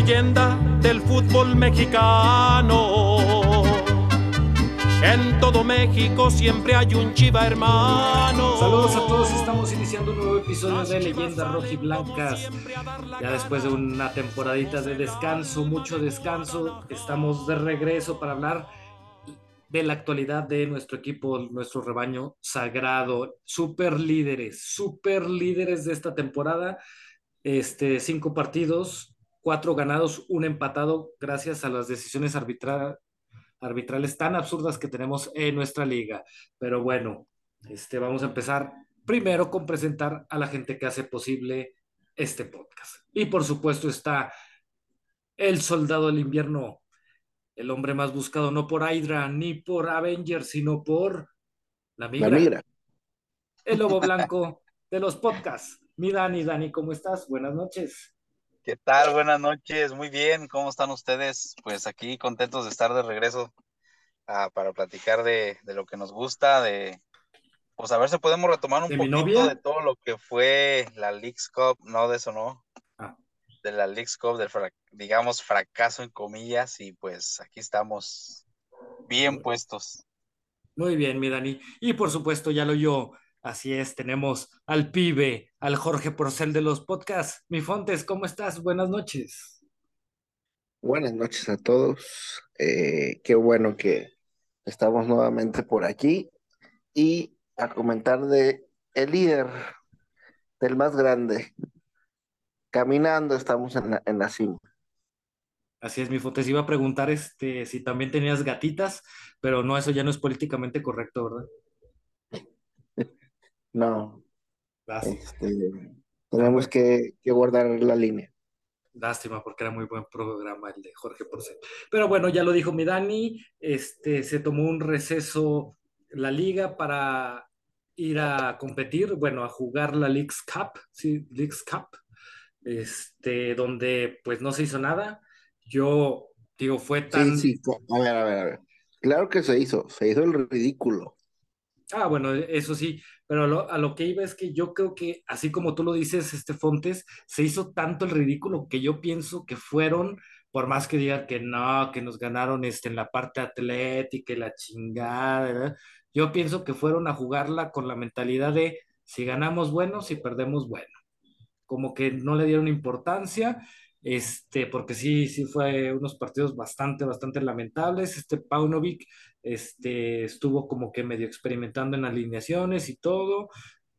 leyenda del fútbol mexicano. En todo México siempre hay un chiva hermano. Saludos a todos, estamos iniciando un nuevo episodio de Leyendas Rojiblancas. Ya después de una temporadita de descanso, mucho descanso, estamos de regreso para hablar de la actualidad de nuestro equipo, nuestro rebaño sagrado, super líderes, super líderes de esta temporada. Este, cinco partidos, cuatro ganados, un empatado, gracias a las decisiones arbitrales arbitrales tan absurdas que tenemos en nuestra liga. Pero bueno, este, vamos a empezar primero con presentar a la gente que hace posible este podcast. Y por supuesto está el soldado del invierno, el hombre más buscado no por Hydra ni por Avengers, sino por la migra. El lobo blanco de los podcasts. Mi Dani, Dani, ¿cómo estás? Buenas noches. ¿Qué tal? Buenas noches, muy bien. ¿Cómo están ustedes? Pues aquí contentos de estar de regreso ah, para platicar de, lo que nos gusta, de pues a ver si podemos retomar un poquito de todo lo que fue la Leagues Cup, no de eso no, ah. de la Leagues Cup, del digamos fracaso en comillas, y pues aquí estamos bien puestos. Muy bien, mi Dani. Y por supuesto, ya lo yo, Así es, tenemos al pibe, al Jorge Porcel de los podcasts. Mi Fontes, ¿cómo estás? Buenas noches. Buenas noches a todos. Eh, qué bueno que estamos nuevamente por aquí y a comentar de el líder, del más grande. Caminando estamos en la, en la cima. Así es, mi Fontes. Iba a preguntar este, si también tenías gatitas, pero no, eso ya no es políticamente correcto, ¿verdad? No. Este, tenemos que, guardar la línea. Lástima, porque era muy buen programa el de Jorge Porcel. Pero bueno, ya lo dijo mi Dani, este, se tomó un receso la liga para ir a competir, bueno, a jugar la Leagues Cup, sí, Leagues Cup, este, donde pues no se hizo nada. Yo digo, fue tan... Sí, sí, a ver, a ver, a ver. Claro que se hizo, se hizo el ridículo. Ah, bueno, eso sí, pero a lo, que iba es que yo creo que, así como tú lo dices, este Fontes, se hizo tanto el ridículo que yo pienso que fueron, por más que digan que no, que nos ganaron este, en la parte atlética y la chingada, yo pienso que fueron a jugarla con la mentalidad de si ganamos bueno, si perdemos bueno. Como que no le dieron importancia este, porque sí, sí fue unos partidos bastante, bastante lamentables. Este Paunovic este, estuvo como que medio experimentando en alineaciones y todo.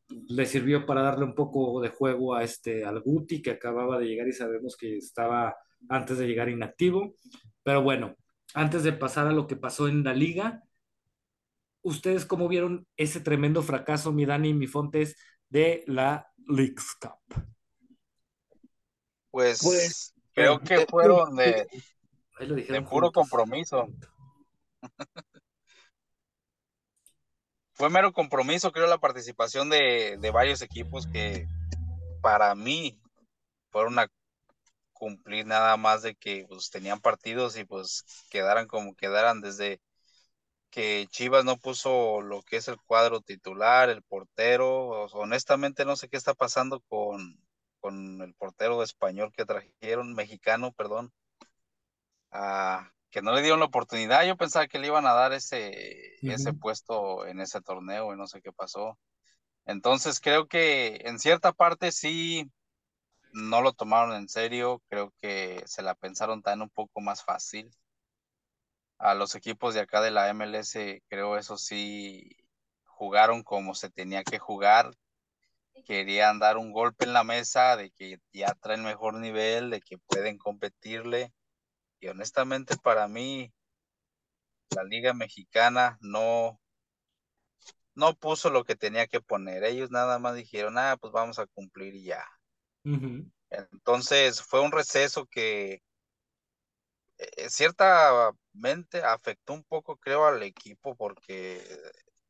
Le sirvió para darle un poco de juego a este, al Guti, que acababa de llegar y sabemos que estaba antes de llegar inactivo. Pero bueno, antes de pasar a lo que pasó en la liga, ¿ustedes cómo vieron ese tremendo fracaso, mi Dani y mi Fontes, de la Leagues Cup? Pues, pues creo que fueron de, de puro compromiso. Fue mero compromiso, creo, la participación de, de, varios equipos que para mí fueron a cumplir nada más de que pues, tenían partidos y pues quedaran como quedaran desde que Chivas no puso lo que es el cuadro titular, el portero, honestamente no sé qué está pasando con, con el portero español que trajeron, mexicano, perdón, que no le dieron la oportunidad. Yo pensaba que le iban a dar ese, ese puesto en ese torneo y no sé qué pasó. Entonces creo que en cierta parte sí no lo tomaron en serio, creo que se la pensaron tan un poco más fácil. A los equipos de acá de la MLS, creo eso sí jugaron como se tenía que jugar, querían dar un golpe en la mesa de que ya traen mejor nivel, de que pueden competirle. Y honestamente para mí, la Liga Mexicana no, no puso lo que tenía que poner. Ellos nada más dijeron, ah, pues vamos a cumplir y ya. Entonces fue un receso que eh, ciertamente afectó un poco, creo, al equipo porque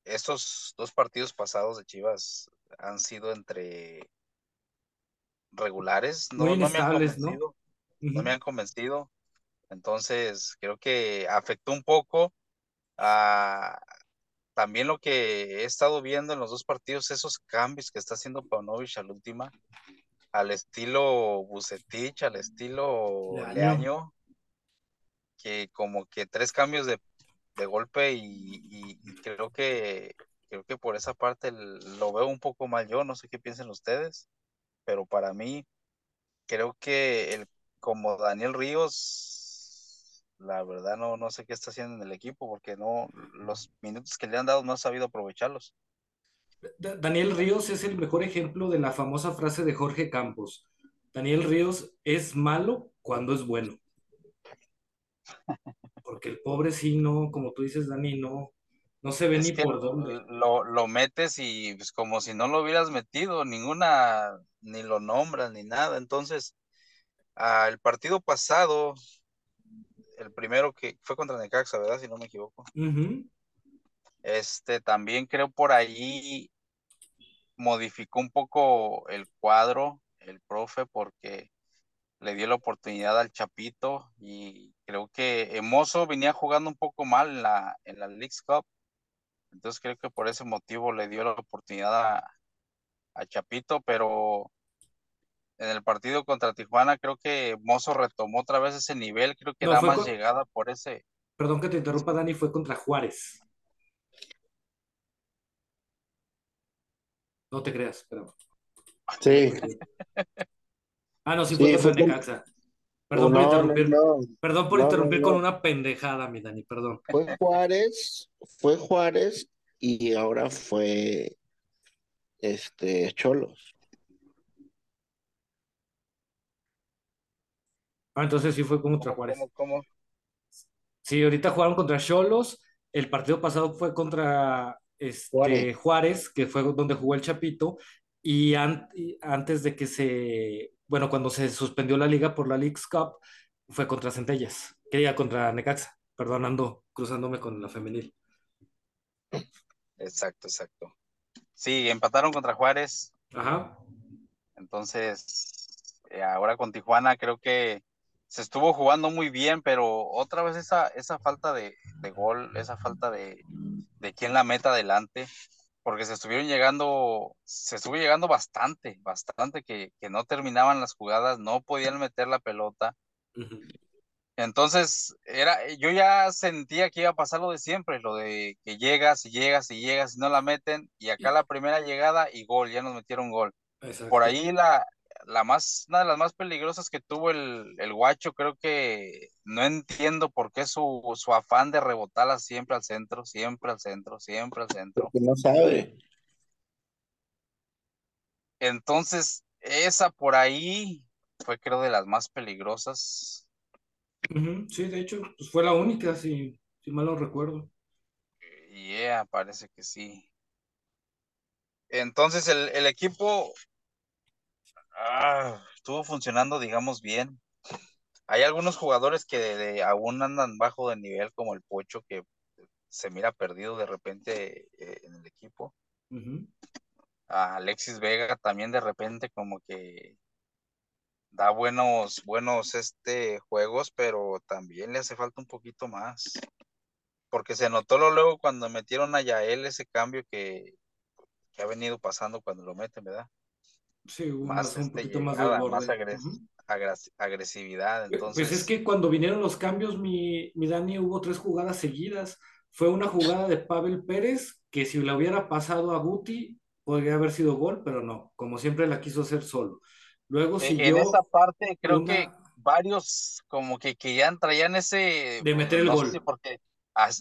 estos dos partidos pasados de Chivas han sido entre regulares, no, me han convencido, ¿no? me han convencido. Entonces, creo que afectó un poco a también lo que he estado viendo en los dos partidos, esos cambios que está haciendo Paunovic al última, al estilo Bucetich, al estilo Leaño. Leaño, que como que tres cambios de, de golpe y, y- y creo que creo que por esa parte lo veo un poco mal yo, no sé qué piensen ustedes, pero para mí creo que el como Daniel Ríos, la verdad no, no sé qué está haciendo en el equipo porque no los minutos que le han dado no ha sabido aprovecharlos. Da- Daniel Ríos es el mejor ejemplo de la famosa frase de Jorge Campos. Daniel Ríos es malo cuando es bueno. Porque el pobre sí no, como tú dices, Dani, no, no se ve Es ni por dónde. lo, lo metes y pues como si no lo hubieras metido, ninguna, ni lo nombras ni nada. Entonces, ah, el partido pasado, el primero que fue contra Necaxa, ¿verdad? Si no me equivoco. Este, también creo por ahí modificó un poco el cuadro, el profe, porque le dio la oportunidad al Chapito y creo que Emoso venía jugando un poco mal en la, en la Leagues Cup. Entonces creo que por ese motivo le dio la oportunidad a, a Chapito, pero en el partido contra Tijuana creo que Mozo retomó otra vez ese nivel, creo que No, da más con- llegada por ese. Perdón que te interrumpa, Dani, fue contra Juárez. No te creas, pero. Sí. Ah, no, sí Sí, fue contra fue con- Necaxa. Perdón por No, no, interrumpir. no. Perdón por interrumpir no. con una pendejada, mi Dani, perdón. Fue Juárez, fue Juárez y ahora fue este Cholos. Ah, entonces sí fue contra ¿Cómo, Juárez. cómo, cómo? Sí, ahorita jugaron contra Cholos. El partido pasado fue contra este, Juárez. Juárez. que fue donde jugó el Chapito. Y, an- y antes de que se, bueno, cuando se suspendió la liga por la Leagues Cup, fue contra Centellas, que iba contra Necaxa. Perdón, ando cruzándome con la femenil. Exacto, exacto. Sí, empataron contra Juárez, Ajá. entonces eh, ahora con Tijuana creo que se estuvo jugando muy bien, pero otra vez esa, esa falta de, de gol, esa falta de, de quién la meta adelante, porque se estuvieron llegando, se estuvo llegando bastante, bastante, que, que no terminaban las jugadas, no podían meter la pelota. Entonces, era, yo ya sentía que iba a pasar lo de siempre, lo de que llegas y llegas y llegas y no la meten, y acá la primera llegada y gol, ya nos metieron gol. Exacto. Por ahí la, la más, una de las más peligrosas que tuvo el, el guacho, creo que no entiendo por qué su, su afán de rebotarla siempre al centro, siempre al centro, siempre al centro. Porque no sabe. Entonces, esa por ahí fue creo de las más peligrosas. Sí, de hecho, pues fue la única, si, si mal no recuerdo. Y yeah, parece que sí. Entonces el, el equipo ah, estuvo funcionando, digamos, bien. Hay algunos jugadores que de- de- aún andan bajo de nivel, como el Pocho, que se mira perdido de repente eh, en el equipo. A Alexis Vega también de repente como que da buenos, buenos este, juegos, pero también le hace falta un poquito más. Porque se notó lo luego cuando metieron a Yael ese cambio que, que ha venido pasando cuando lo meten, ¿verdad? Sí, Más un este, poquito más llegada, más agres- agres- agresividad. Entonces, Pues es que cuando vinieron los cambios, mi, mi Dani, hubo tres jugadas seguidas. Fue una jugada de Pavel Pérez, que si la hubiera pasado a Guti, podría haber sido gol, pero no, como siempre la quiso hacer solo. Luego e- siguió en esa parte creo una- que varios como que, que ya traían ese... De meter el no sé gol. si porque...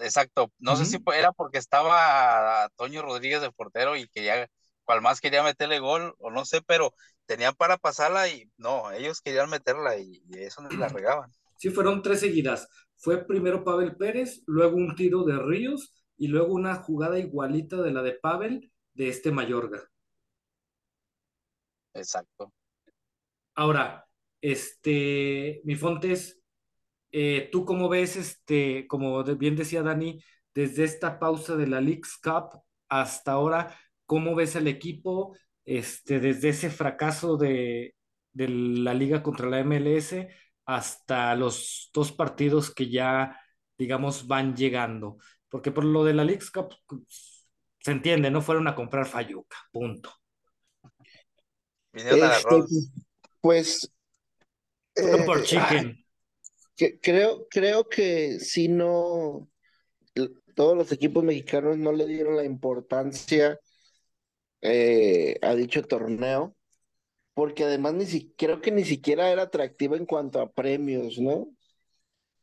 exacto, no sé si era porque estaba Toño Rodríguez de portero y quería, cual más quería meterle gol o no sé, pero tenían para pasarla y no, ellos querían meterla y, y eso la regaban. Sí, fueron tres seguidas. Fue primero Pavel Pérez, luego un tiro de Ríos y luego una jugada igualita de la de Pavel de este Mayorga. Exacto. Ahora, este, mi Fontes, eh, ¿tú cómo ves, este, como bien decía Dani, desde esta pausa de la Leagues Cup hasta ahora, cómo ves al equipo, este, desde ese fracaso de, de la liga contra la MLS hasta los dos partidos que ya, digamos, van llegando? Porque por lo de la Leagues Cup, se entiende, no fueron a comprar Fayuca, punto. Este, pues Fueron por eh, chicken. que- creo, creo que si no, todos los equipos mexicanos no le dieron la importancia eh, a dicho torneo, porque además ni si, creo que ni siquiera era atractivo en cuanto a premios, ¿no?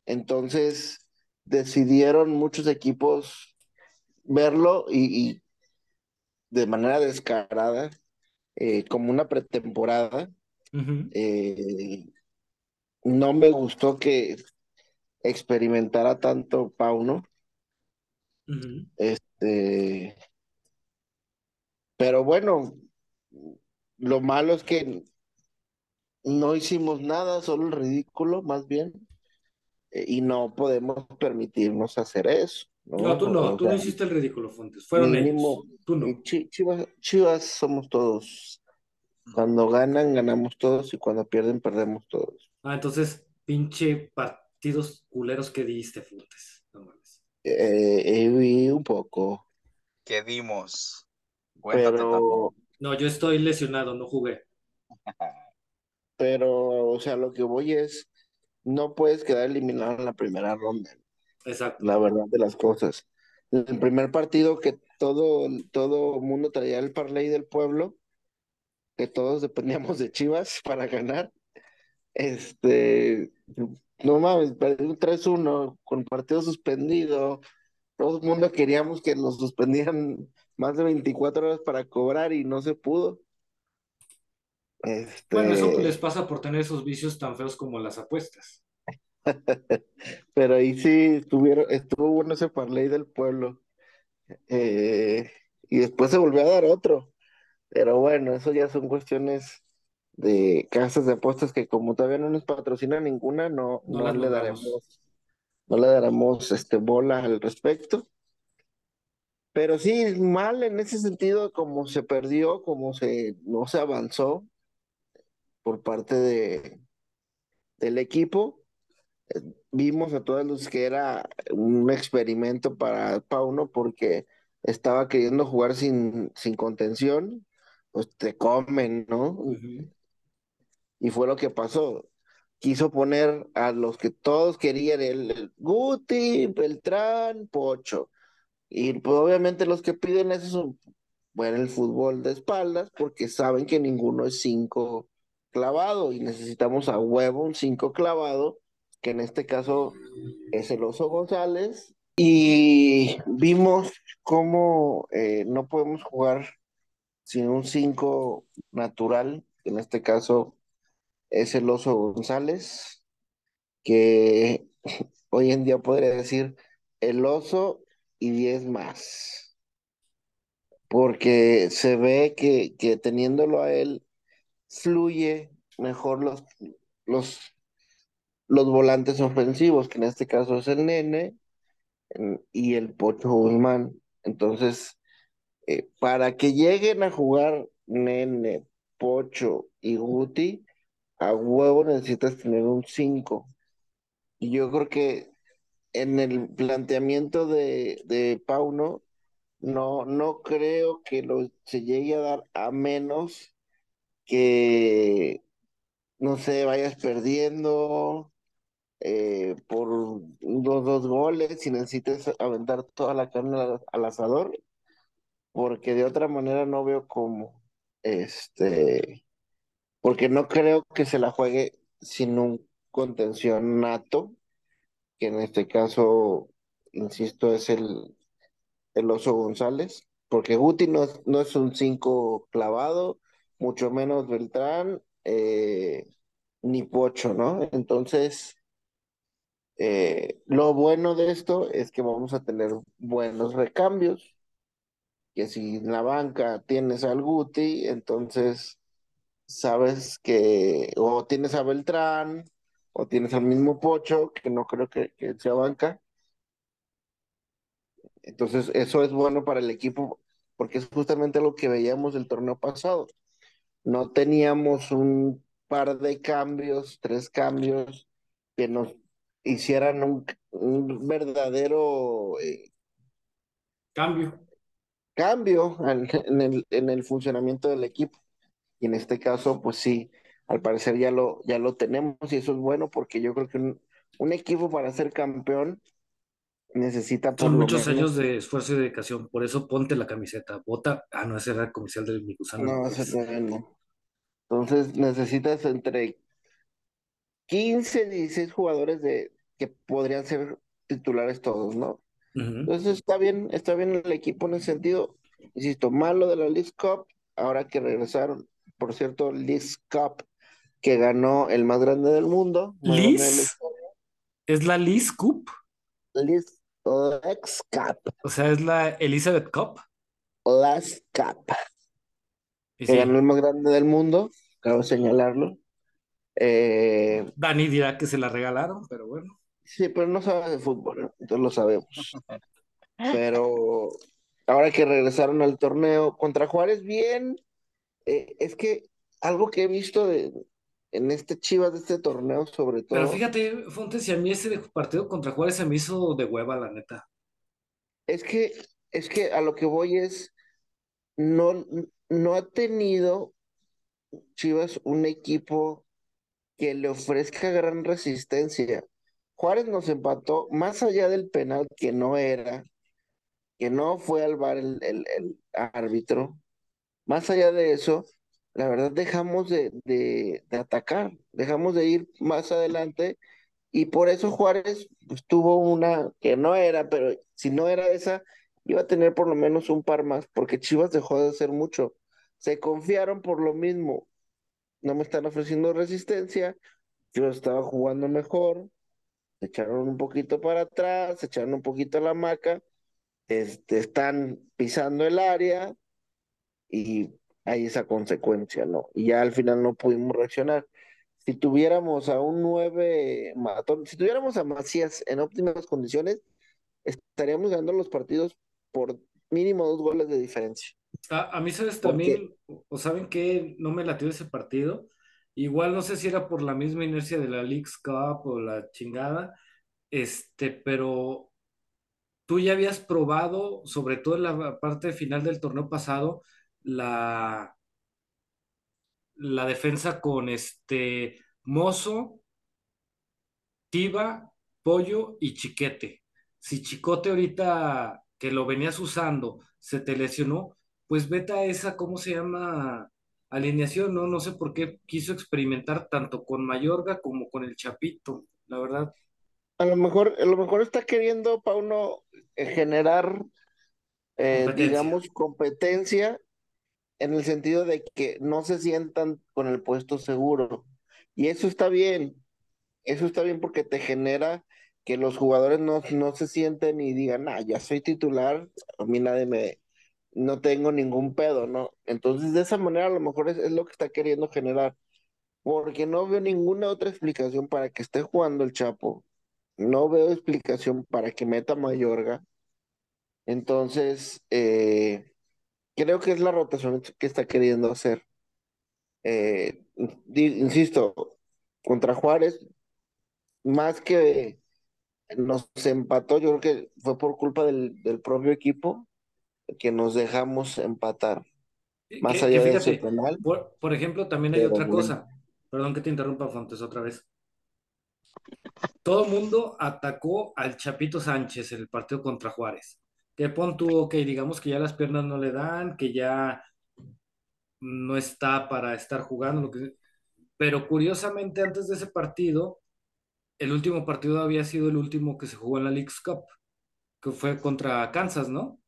Entonces decidieron muchos equipos verlo y, y de manera descarada, eh, como una pretemporada. Eh, no me gustó que experimentara tanto Pauno. Ujú. Este, pero bueno, lo malo es que no hicimos nada, solo el ridículo, más bien, eh, y no podemos permitirnos hacer eso, ¿no? No, tú no, O tú no hiciste el ridículo, Fontes. Fueron mínimo, ellos. Tú no. Chi- Chivas, Chivas somos todos. Cuando ganan, ganamos todos, y cuando pierden, perdemos todos. Ah, entonces, pinche partidos culeros que diste, Fontes. No mames. Eh, eh, vi un poco, que dimos. Cuéntate pero, No, yo estoy lesionado, no jugué. pero, o sea, lo que voy es, no puedes quedar eliminado en la primera ronda. Exacto. la verdad de las cosas. El primer partido que todo todo mundo traía el parlay del pueblo, que todos dependíamos de Chivas para ganar. Este, no mames, perdí un 3-1 con partido suspendido. Todo el mundo queríamos que los suspendieran más de 24 horas para cobrar y no se pudo. Bueno, eso Este, les pasa por tener esos vicios tan feos como las apuestas. pero ahí sí estuvieron, estuvo bueno ese parlay del pueblo. Eh, y después se volvió a dar otro. Pero bueno, eso ya son cuestiones de casas de apuestas que como todavía no nos patrocina ninguna, no, No no le daremos, no le daremos este bola al respecto. Pero sí, mal en ese sentido, como se perdió, como se no se avanzó por parte de, del equipo. Eh, Vimos a todos los que era un experimento para Pauno porque estaba queriendo jugar sin, sin contención, pues te comen, ¿no? Y fue lo que pasó. Quiso poner a los que todos querían, el, el Guti, Beltrán, Pocho. Y pues obviamente los que piden eso son, bueno, el fútbol de espaldas, porque saben que ninguno es cinco clavado y necesitamos a huevo un cinco clavado, que en este caso es el Oso González. Y vimos cómo eh, no podemos jugar sin un cinco natural, que en este caso es el Oso González, que hoy en día podría decir el Oso y 10 más, porque se ve que, que teniéndolo a él fluye mejor los, los, los volantes ofensivos, que en este caso es el Nene en- y el Pocho Guzmán. Entonces, eh, para que lleguen a jugar Nene, Pocho y Guti, a huevo necesitas tener un 5. Y yo creo que en el planteamiento de, Pauno, no, no creo que lo, se llegue a dar a menos que, no sé, vayas perdiendo eh, por dos, dos goles y necesites aventar toda la carne al, al asador, porque de otra manera no veo cómo. Este, porque no creo que se la juegue sin un contención nato, que en este caso, insisto, es el, el Oso González, porque Guti no, es- no es un 5 clavado, mucho menos Beltrán, eh, ni Pocho, ¿no? Entonces, eh, lo bueno de esto es que vamos a tener buenos recambios, que si en la banca tienes al Guti, entonces sabes que o tienes a Beltrán o tienes al mismo Pocho, que no creo que, que sea banca. Entonces, eso es bueno para el equipo porque es justamente lo que veíamos del torneo pasado. No teníamos un par de cambios, tres cambios que nos hicieran un, un verdadero eh, Cambio. cambio en, en el, en el funcionamiento del equipo. Y en este caso, pues sí, al parecer ya lo, ya lo tenemos y eso es bueno porque yo creo que un, un equipo para ser campeón necesita por Son muchos menos- años de esfuerzo y dedicación, por eso ponte la camiseta, vota. Ah, no, ese era el comercial del mi gusano. No, ese no. Entonces necesitas entre 15, 16 jugadores de, que podrían ser titulares todos, ¿no? Entonces está bien, está bien el equipo en ese sentido. Insisto, malo de la League Cup, ahora que regresaron, por cierto, League Cup, que ganó el más grande del mundo. de Liz, es la Liz Cup, League Lex Cup, o sea, es la Elizabeth Cup. Last Cup, que sí, ganó el más grande del mundo, acabo de señalarlo. Eh, Dani dirá que se la regalaron, pero bueno. Sí, pero no sabe de fútbol, entonces lo sabemos. Pero ahora que regresaron al torneo contra Juárez, bien. Eh, es que algo que he visto de, en este Chivas de este torneo, sobre todo, Pero fíjate, Fontes, si a mí ese partido contra Juárez se me hizo de hueva, la neta. es que, es que a lo que voy es, no, no ha tenido Chivas un equipo que le ofrezca gran resistencia. Juárez nos empató más allá del penal que no era, que no fue al el, el- el árbitro. Más allá de eso, la verdad dejamos de, de- de atacar, dejamos de ir más adelante y por eso Juárez pues, tuvo una que no era, pero si no era esa, iba a tener por lo menos un par más, porque Chivas dejó de hacer mucho. Se confiaron por lo mismo, no me están ofreciendo resistencia, Chivas estaba jugando mejor, se echaron un poquito para atrás, se echaron un poquito a la maca, este, están pisando el área y hay esa consecuencia, ¿no? Y ya al final no pudimos reaccionar. Si tuviéramos a un 9 matón, si tuviéramos a Macías en óptimas condiciones, estaríamos ganando los partidos por mínimo dos goles de diferencia. A, a mí, ¿sabes ¿Por también? ¿O saben qué? No me latió ese partido. Igual no sé si era por la misma inercia de la Leagues Cup o la chingada, este, pero tú ya habías probado, sobre todo en la parte final del torneo pasado, la, la defensa con este Mozo, Tiva, Pollo y Chiquete. Si Chicote ahorita que lo venías usando se te lesionó, pues vete a esa, ¿cómo se llama? Alineación, ¿no? No sé por qué quiso experimentar tanto con Mayorga como con el Chapito, la verdad. A lo mejor, a lo mejor está queriendo Pauno eh, generar, eh, Competencia. digamos, competencia en el sentido de que no se sientan con el puesto seguro. Y eso está bien, eso está bien porque te genera que los jugadores no, no se sienten y digan, ah, ya soy titular, a mí nadie me, no tengo ningún pedo, ¿no? Entonces, de esa manera a lo mejor es, es lo que está queriendo generar, porque no veo ninguna otra explicación para que esté jugando el Chapo, no veo explicación para que meta Mayorga, entonces, eh, creo que es la rotación que está queriendo hacer. Eh, insisto, contra Juárez, más que nos empató, yo creo que fue por culpa del, del propio equipo que nos dejamos empatar. Más Que- allá que de ese fíjate, penal, por, por ejemplo, también hay otra cosa. Perdón que te interrumpa, Fontes, otra vez. Todo el mundo atacó al Chapito Sánchez en el partido contra Juárez. Que pon tú, ok, digamos que ya las piernas no le dan, que ya no está para estar jugando, lo que... pero curiosamente antes de ese partido, el último partido había sido el último que se jugó en la League's Cup, que fue contra Kansas, ¿no?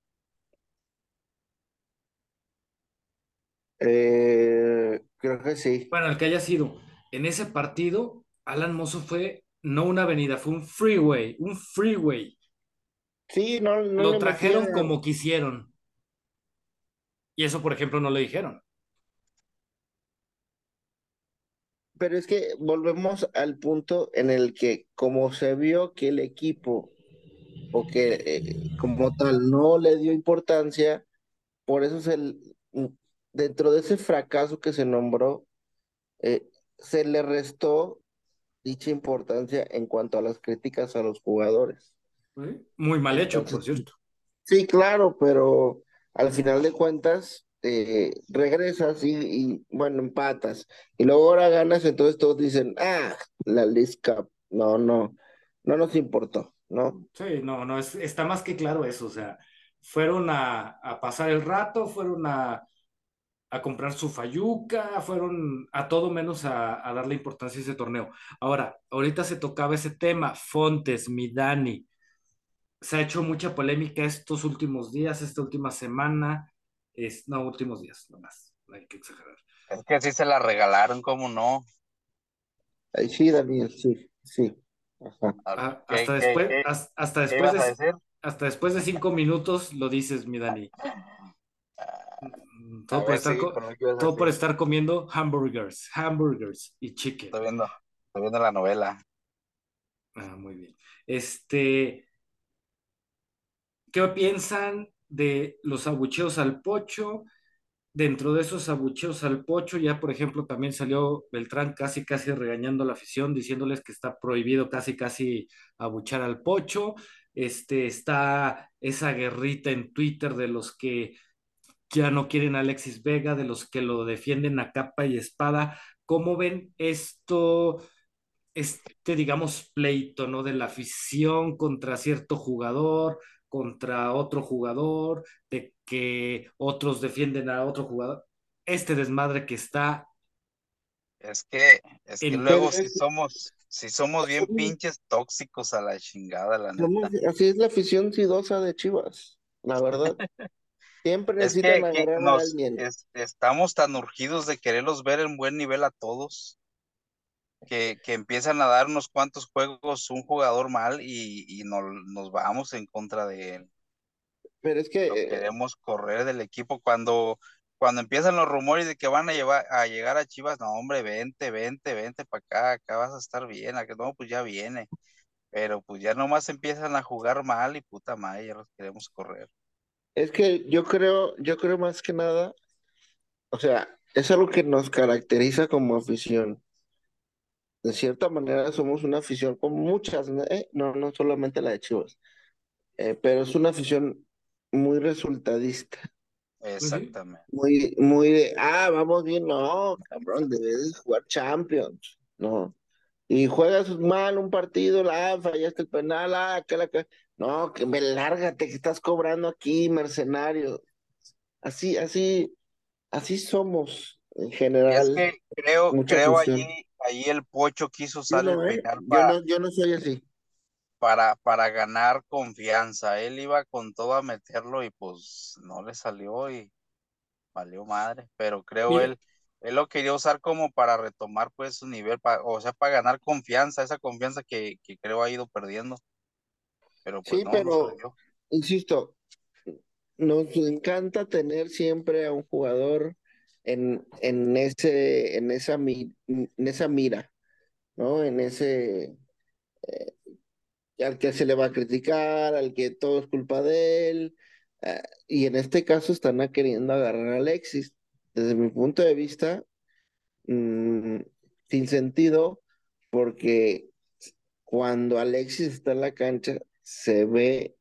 Eh, creo que sí. Bueno, el que haya sido. En ese partido, Alan Mozo fue no una avenida, fue un freeway, un freeway. Sí, no, no Lo trajeron como quisieron. Y eso, por ejemplo, no le dijeron. Pero es que volvemos al punto en el que como se vio que el equipo o que eh, como tal no le dio importancia, por eso se, l- dentro de ese fracaso que se nombró, eh, se le restó dicha importancia en cuanto a las críticas a los jugadores. Muy mal hecho, por cierto. Sí, claro, pero al final de cuentas, este, regresas y, y, bueno, empatas, y luego ahora ganas, entonces todos dicen, ah, la League Cup, no, no, no nos importó, ¿no? Sí, no, no, es, está más que claro eso, o sea, fueron a, a pasar el rato, fueron a, a, comprar su fayuca, fueron a todo menos a, a, darle importancia a ese torneo. Ahora, ahorita se tocaba ese tema, Fontes, Midani, se ha hecho mucha polémica estos últimos días, esta última semana, es, no, últimos días, nomás, no hay que exagerar. Es que sí se la regalaron, ¿cómo no? Ay, sí, Daniel, sí, sí. Ajá. Ah, hasta, después, qué, hasta, hasta después de, hasta después de cinco minutos lo dices, mi Dani. Todo, por, ver, estar, sí, todo por, estar, comiendo hamburgers, hamburgers y chicken. Estoy viendo, estoy viendo la novela. Ah, muy bien. Este, ¿qué piensan de los abucheos al pocho? Dentro de esos abucheos al pocho, ya por ejemplo también salió Beltrán casi casi regañando a la afición, diciéndoles que está prohibido casi casi abuchar al pocho. Este, está esa guerrita en Twitter de los que ya no quieren a Alexis Vega, de los que lo defienden a capa y espada. ¿Cómo ven esto, este, digamos, pleito, ¿no? De la afición contra cierto jugador, contra otro jugador, de que otros defienden a otro jugador. Este desmadre que está. Es que, es que luego si somos, si somos bien pinches tóxicos a la chingada, la neta. Así es la afición sidosa de Chivas, la verdad. Siempre necesitan es que, agarrar nos, a alguien. Es, estamos tan urgidos de quererlos ver en buen nivel a todos. Que, que, empiezan a dar unos cuantos juegos un jugador mal y, y no, nos vamos en contra de él. Pero es que... No queremos correr del equipo cuando, cuando empiezan los rumores de que van a, llevar, a llegar a Chivas, no hombre, vente, vente, vente para acá, acá vas a estar bien, acá, no, pues ya viene. Pero pues ya nomás empiezan a jugar mal y puta madre, ya los queremos correr. Es que yo creo, yo creo más que nada, o sea, es algo que nos caracteriza como afición de cierta manera somos una afición con muchas, ¿eh? no, no solamente la de Chivas, eh, pero es una afición muy resultadista. Exactamente. Muy, muy de, ah, vamos bien, no, cabrón, debes jugar Champions, ¿no? Y juegas mal un partido, la ah, fallaste el penal, ah, que la que, no, que me lárgate, que estás cobrando aquí, mercenario. Así, así, así somos en general. Es que creo, creo allí ahí el Pocho quiso no, ¿eh? penal yo, para, no, yo no soy así. para, para ganar confianza. Él iba con todo a meterlo y pues no le salió y valió madre. Pero creo Mira. él, él lo quería usar como para retomar pues su nivel, o sea, para ganar confianza, esa confianza que, que creo ha ido perdiendo. Pero pues Sí, no, no pero dio. insisto, nos encanta tener siempre a un jugador en, en ese, en esa mira, ¿no? En ese eh, al que se le va a criticar, al que todo es culpa de él. eh, y en este caso están queriendo agarrar a Alexis. Desde mi punto de vista, mm, sin sentido, porque cuando Alexis está en la cancha, se ve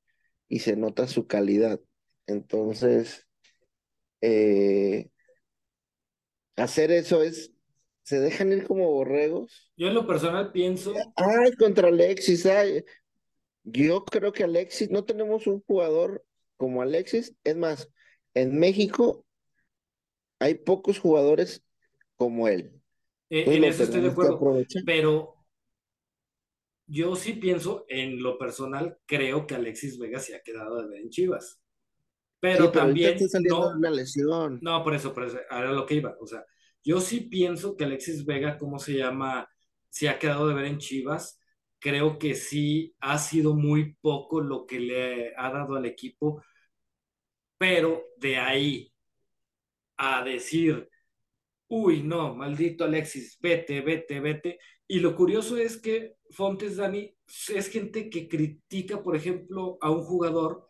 y se nota su calidad. Entonces, eh, hacer eso es, se dejan ir como borregos. Yo en lo personal pienso, Ay, contra Alexis, ay. Yo creo que Alexis, no tenemos un jugador como Alexis. Es más, en México hay pocos jugadores como él. eh, en eso estoy de acuerdo, pero yo sí pienso, en lo personal, creo que Alexis Vega se ha quedado de ver en Chivas. Sí, Pero pero ahorita también de no, una lesión. no, por eso, por eso, era lo que iba. O sea, yo sí pienso que Alexis Vega, ¿cómo se llama? Se ha quedado de ver en Chivas. Creo que sí ha sido muy poco lo que le ha dado al equipo, pero de ahí a decir, uy, no, maldito Alexis, vete, vete, vete. Y lo curioso es que Fontes, Dani, es gente que critica, por ejemplo, a un jugador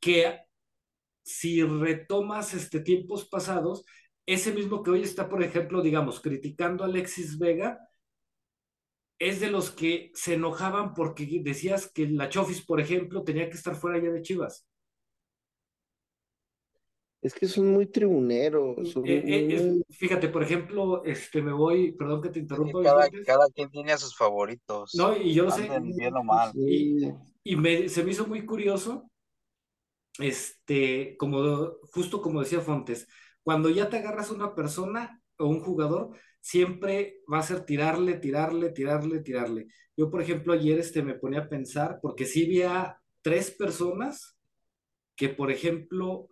que si retomas este, tiempos pasados, ese mismo que hoy está, por ejemplo, digamos, criticando a Alexis Vega, es de los que se enojaban porque decías que la Chofis, por ejemplo, tenía que estar fuera ya de Chivas. Es que son muy tribuneros, son Eh, eh, es- muy... fíjate, por ejemplo, este, me voy, perdón que te Sí, interrumpa, cada, cada quien tiene a sus favoritos, No, y yo lo sé, bien o mal. y, y me, se me hizo muy curioso, este, como justo como decía Fontes, cuando ya te agarras a una persona o un jugador, siempre va a ser tirarle, tirarle, tirarle, tirarle. Yo, por ejemplo, ayer este, me ponía a pensar, porque sí había tres personas que, por ejemplo,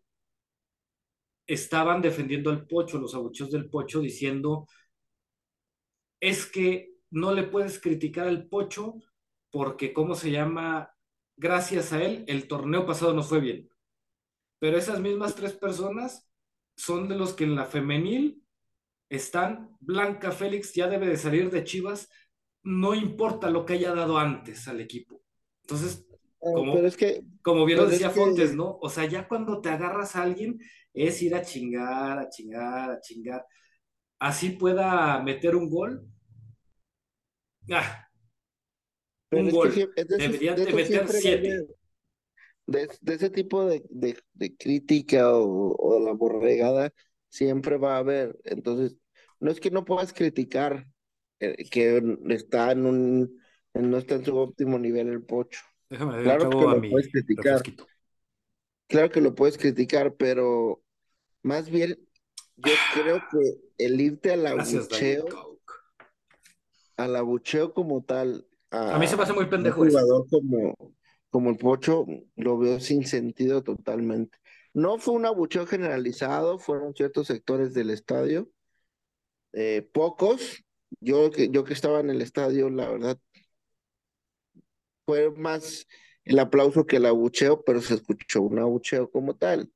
estaban defendiendo al Pocho, los abucheos del Pocho, diciendo, es que no le puedes criticar al Pocho porque, ¿cómo se llama? Gracias a él, el torneo pasado nos fue bien. Pero esas mismas tres personas son de los que en la femenil están. Blanca Félix ya debe de salir de Chivas, no importa lo que haya dado antes al equipo. Entonces, Ah, como, pero es que, como bien lo es decía que, Fontes, ¿no? O sea, ya cuando te agarras a alguien es ir a chingar, a chingar, a chingar. Así pueda meter un gol. Ah, un que gol. esos- Deberían de meter siete. De, de ese tipo de, de, de crítica o, o la borregada, siempre va a haber. Entonces, no es que no puedas criticar eh, que está en un, en- no está en su óptimo nivel el pocho. Déjame, Claro que a lo puedes criticar, refresquito. claro que lo puedes criticar, pero más bien yo creo que el irte al abucheo, al abucheo como tal, A mí se me hace a muy un pendejo eso. jugador como, como el Pocho, lo veo sin sentido totalmente. No fue un abucheo generalizado, fueron ciertos sectores del estadio, eh, pocos. Yo que, yo que estaba en el estadio, la verdad, fue más el aplauso que el abucheo, pero se escuchó un abucheo como tal.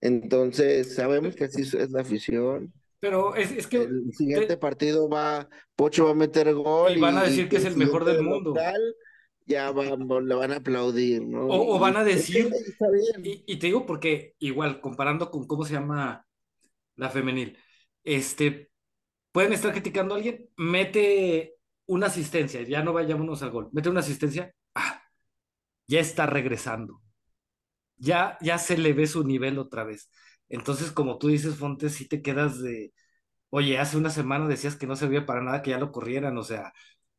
Entonces, sabemos que así es la afición. Pero es, es que El siguiente te- partido va, Pocho va a meter gol y van a decir y que es el mejor del del mundo. local ya van, le van a aplaudir, ¿no? O, o van a decir, y te digo porque igual, comparando con cómo se llama la femenil, este, pueden estar criticando a alguien, mete una asistencia, ya no vayámonos al gol, mete una asistencia, ah, ya está regresando, ya, ya se le ve su nivel otra vez. Entonces, como tú dices, Fontes, si te quedas de, oye, hace una semana decías que no servía para nada que ya lo corrieran, o sea,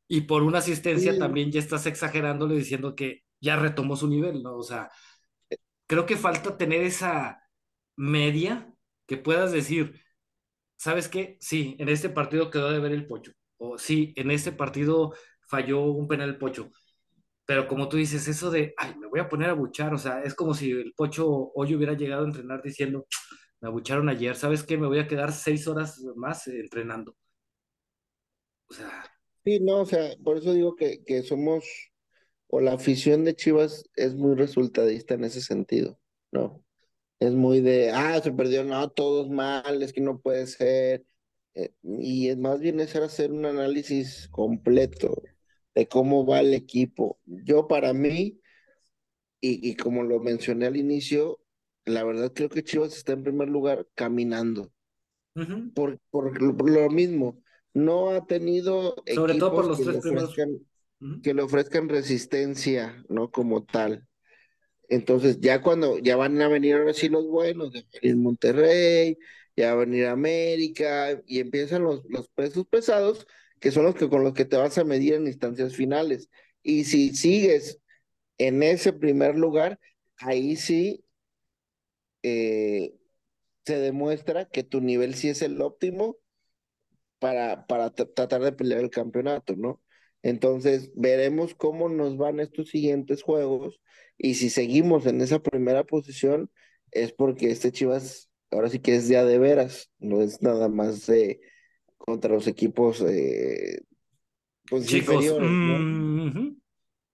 y por una asistencia Sí, también ya estás exagerándole diciendo que ya retomó su nivel, ¿no? O sea, creo que falta tener esa media que puedas decir, ¿sabes qué? Sí, en este partido quedó de ver el pocho, o sí, en este partido falló un penal el pocho, pero como tú dices, eso de, ay, me voy a poner a buchar, o sea, es como si el pocho hoy hubiera llegado a entrenar diciendo, me abucharon ayer, ¿sabes qué? Me voy a quedar seis horas más eh, entrenando. O sea, sí, no, o sea, por eso digo que, que somos, o la afición de Chivas es muy resultadista en ese sentido, ¿no? Es muy de, ah, se perdió, no, todos mal, es que no puede ser. Eh, y es más bien es hacer un análisis completo de cómo va el equipo. Yo para mí, y, y como lo mencioné al inicio, la verdad creo que Chivas está en primer lugar caminando. ujú. Por, por, lo por lo mismo, no ha tenido Sobre todo por los que le tres primeros. ofrezcan, que le ofrezcan resistencia, ¿no? Como tal. Entonces, ya cuando ya van a venir ahora sí los buenos, a venir Monterrey, ya va a venir América, y empiezan los, los pesos pesados, que son los que con los que te vas a medir en instancias finales. Y si sigues en ese primer lugar, ahí sí eh, se demuestra que tu nivel sí es el óptimo para, para tra- tratar de pelear el campeonato, ¿no? Entonces, veremos cómo nos van estos siguientes juegos y si seguimos en esa primera posición es porque este Chivas ahora sí que es ya de veras, no es nada más de contra los equipos eh, pues Chicos, inferiores.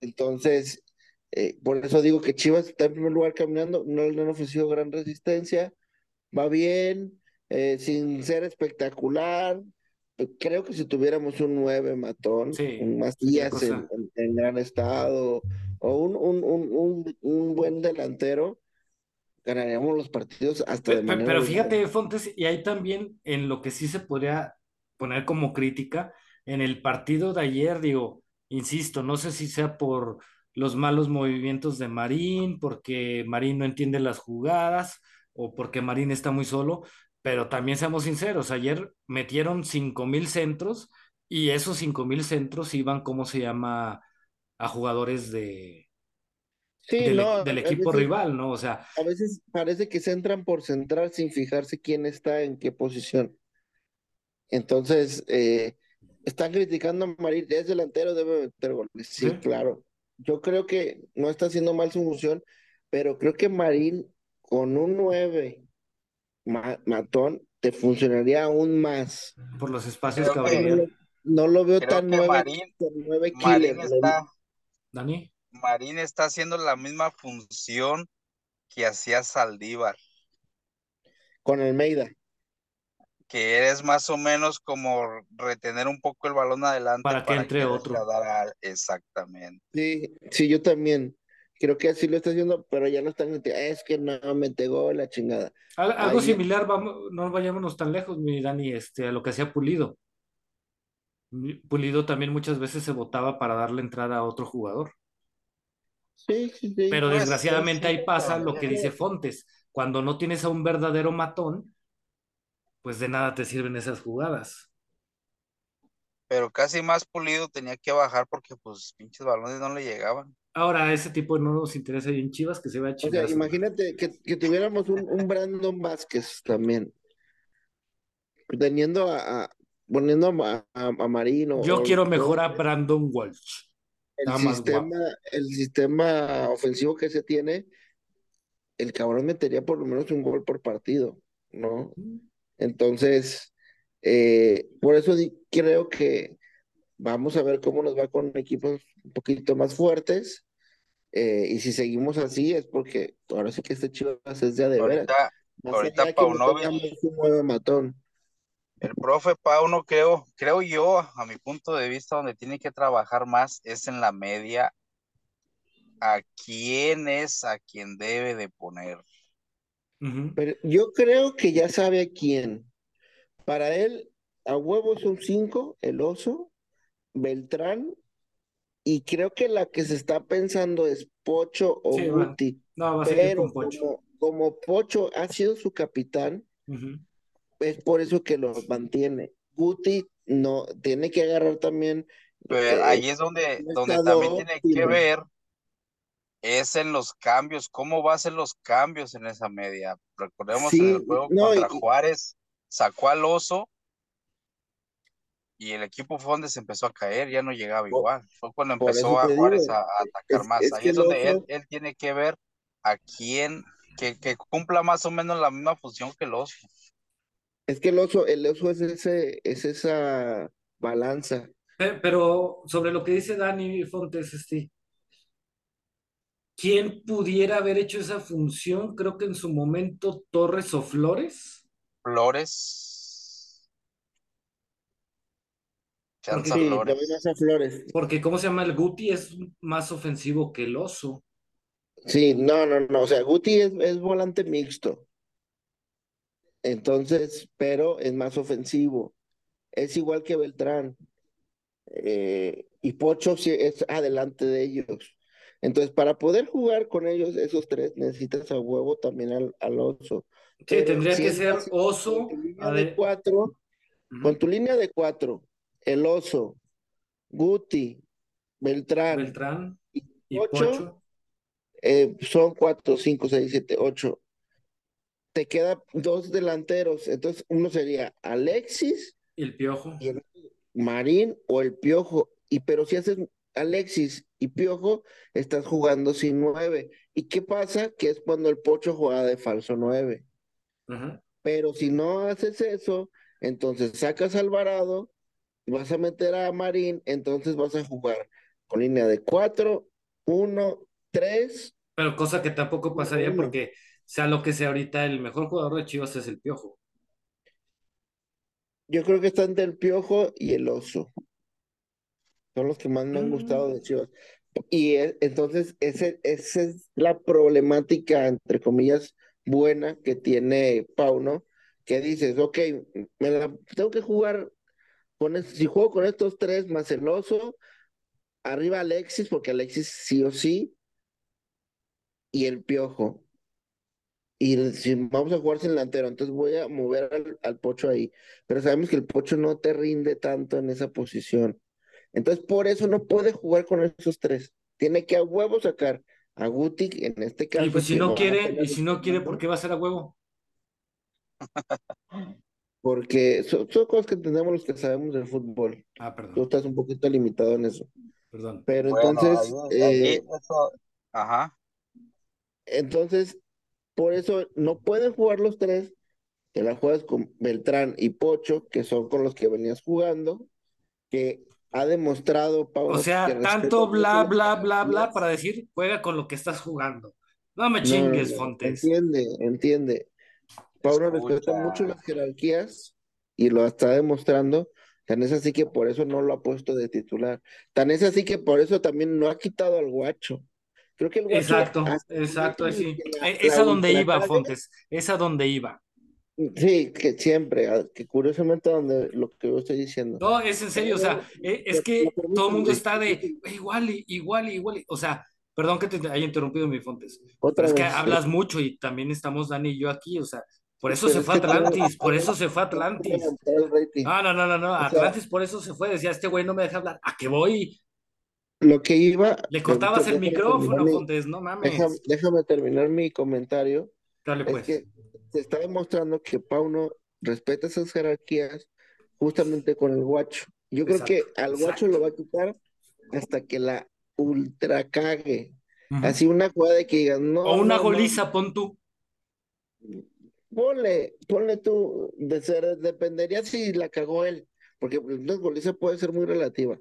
Entonces, eh, por eso digo que Chivas está en primer lugar caminando, no le han ofrecido gran resistencia, va bien, eh, sin ser espectacular. Creo que si tuviéramos un 9 matón, Sí, un Macías en, cosa. en- en gran estado, o un, un, un, un, un buen delantero, ganaríamos los partidos hasta Pe- de manera Pero fíjate, Fontes, y ahí también en lo que sí se podría poner como crítica, en el partido de ayer, digo, insisto, no sé si sea por los malos movimientos de Marín, porque Marín no entiende las jugadas, o porque Marín está muy solo, pero también seamos sinceros, ayer metieron cinco mil centros y esos cinco mil centros iban, ¿cómo se llama? A jugadores de, Sí, del, no, del equipo veces, rival, ¿no? O sea, a veces parece que se entran por centrar sin fijarse quién está en qué posición. Entonces, eh, están criticando a Marín, es delantero, debe meter goles. Sí, ¿sí? claro. Yo creo que no está haciendo mal su función, pero creo que Marín con un 9 ma- matón te funcionaría aún más. por los espacios que Creo No lo, que, no lo veo creo tan 9 Marín, con 9 Marín está, Dani, Marín está haciendo la misma función que hacía Saldívar, Con Almeida. que es más o menos como retener un poco el balón adelante para que para entre que otro. exactamente. Sí, sí, yo también. Creo que así lo está haciendo, pero ya no están. Es que no mete gol, la chingada. Al- Algo Ahí- similar, vamos, no vayámonos tan lejos, mi Dani, este, a lo que hacía Pulido. Pulido también muchas veces se votaba para darle entrada a otro jugador. Sí, sí, sí. Pero desgraciadamente sí, ahí pasa lo que dice Fontes. Cuando no tienes a un verdadero matón, pues de nada te sirven esas jugadas. Pero casi más pulido tenía que bajar porque pues pinches balones no le llegaban. Ahora, ese tipo no nos interesa ahí en Chivas que se vaya a O sea, madre. imagínate que, que tuviéramos un, un Brandon Vázquez también. Teniendo a, a- poniendo a, a, a Marino. Yo o- quiero mejor a Brandon Walsh. el sistema, el sistema ofensivo que se tiene, el cabrón metería por lo menos un gol por partido, ¿no? Entonces, eh, por eso creo que vamos a ver cómo nos va con equipos un poquito más fuertes. Eh, y si seguimos así es porque ahora sí que este Chivas es de a de veras. Ahorita, ahorita Paunovic. nuevo matón. el profe Pauno, creo, creo yo, a mi punto de vista, donde tiene que trabajar más es en la media. ¿A quién es a quien debe de poner? Pero yo creo que ya sabe a quién. Para él, a huevo son cinco, el oso, Beltrán, y creo que la que se está pensando es Pocho o Sí, va. Guti. No, va a Pero con Pocho. como, como Pocho ha sido su capitán, es por eso que lo mantiene. Guti no tiene que agarrar también. Pero eh, ahí es donde, donde también tiene que ver, es en los cambios, cómo va a ser los cambios en esa media. Recordemos en el juego no, contra y- Juárez, sacó al oso y el equipo fue donde se empezó a caer, ya no llegaba igual. Fue cuando empezó a Juárez digo, a, a atacar es- más. es Ahí es donde él, tiene que ver a quién, que, que cumpla más o menos la misma función que el oso. Es que el oso, el oso es ese, es esa balanza. Pe- Pero sobre lo que dice Dani Fontes, este, ¿quién pudiera haber hecho esa función? Creo que en su momento Torres o Flores. Flores. Porque- Sí, Flores. Flores. ¿cómo se llama? El Guti es más ofensivo que el oso. Sí, no, no, no. O sea, Guti es, es volante mixto. Entonces, pero es más ofensivo. Es igual que Beltrán. Eh, y Pocho es adelante de ellos. Entonces, para poder jugar con ellos, esos tres, necesitas a huevo también al, al oso. Sí, Pero tendría si que ser oso. Con tu línea a de cuatro, con tu línea de cuatro, el oso, Guti, Beltrán, Beltrán y Ocho. Pocho. eh, son cuatro, cinco, seis, siete, ocho. Te quedan dos delanteros. Entonces, uno sería Alexis Y el Piojo. y el Marín o el Piojo. Y pero si haces Alexis y Piojo, estás jugando sin nueve. ¿Y qué pasa? Que es cuando el Pocho juega de falso nueve. Pero si no haces eso, entonces sacas a Alvarado, vas a meter a Marín, entonces vas a jugar con línea de cuatro, uno, tres. Pero cosa que tampoco pasaría porque, sea lo que sea ahorita, el mejor jugador de Chivas es el Piojo. Yo creo que está entre el Piojo y el Oso. Son los que más me han Mm. gustado de Chivas. Y e- entonces, ese, esa es la problemática, entre comillas, buena que tiene Pauno, que dices, ok, me la tengo que jugar con si juego con estos tres más el Oso, arriba Alexis, porque Alexis sí o sí, y el Piojo. y si vamos a jugar sin delantero, entonces voy a mover al, al Pocho ahí. Pero sabemos que el Pocho no te rinde tanto en esa posición. Entonces, por eso no puede jugar con esos tres. Tiene que a huevo sacar a Guti, en este caso. Y pues si no quiere, y si no quiere, ¿por qué va a ser a huevo? Porque son, son cosas que entendemos los que sabemos del fútbol. Ah, Tú perdón, estás un poquito limitado en eso. perdón. Pero Bueno, entonces, ahí, ahí, eh, eso, ajá. entonces, por eso no pueden jugar los tres. Te la juegas con Beltrán y Pocho, que son con los que venías jugando, que ha demostrado O Pauno que sea, tanto bla, bla, bla, bla para decir, juega con lo que estás jugando. No me No, no, chingues, no, Fontes. entiende, entiende. Pauno respeta mucho las jerarquías y lo está demostrando. Tan es así que por eso no lo ha puesto de titular. Tan es así que por eso también no ha quitado al guacho. Creo que el guacho Exacto, exacto, sí. que la- Es a donde iba, Fontes. Es a donde iba. Sí, que siempre, ah, que curiosamente donde lo que yo estoy diciendo. No, es en serio, o sea, e- es que todo el mundo está de "Güey, igual y igual y igual. y-". O sea, perdón que te haya interrumpido mi Fontes, Otra pero es que vez, hablas mucho y también estamos Dani y yo aquí, o sea, por eso Pero se fue Atlantis, por eso se fue Atlantis. rating. No, no, no, no, sea- Atlantis por eso se fue, decía, este güey no me deja hablar. ¿A qué voy? Lo que iba. Le cortabas el micrófono, mi- Fontes, no mames. déjame, déjame terminar mi comentario. Dale Es pues. que se está demostrando que Pauno respeta esas jerarquías justamente con el guacho. Yo creo que al guacho exacto. lo va a quitar hasta que la ultra cague. Así una jugada de que digan, no. O una no, no, goliza, pon tú. Ponle, ponle tú, de ser, dependería si la cagó él, porque una goliza puede ser muy relativa,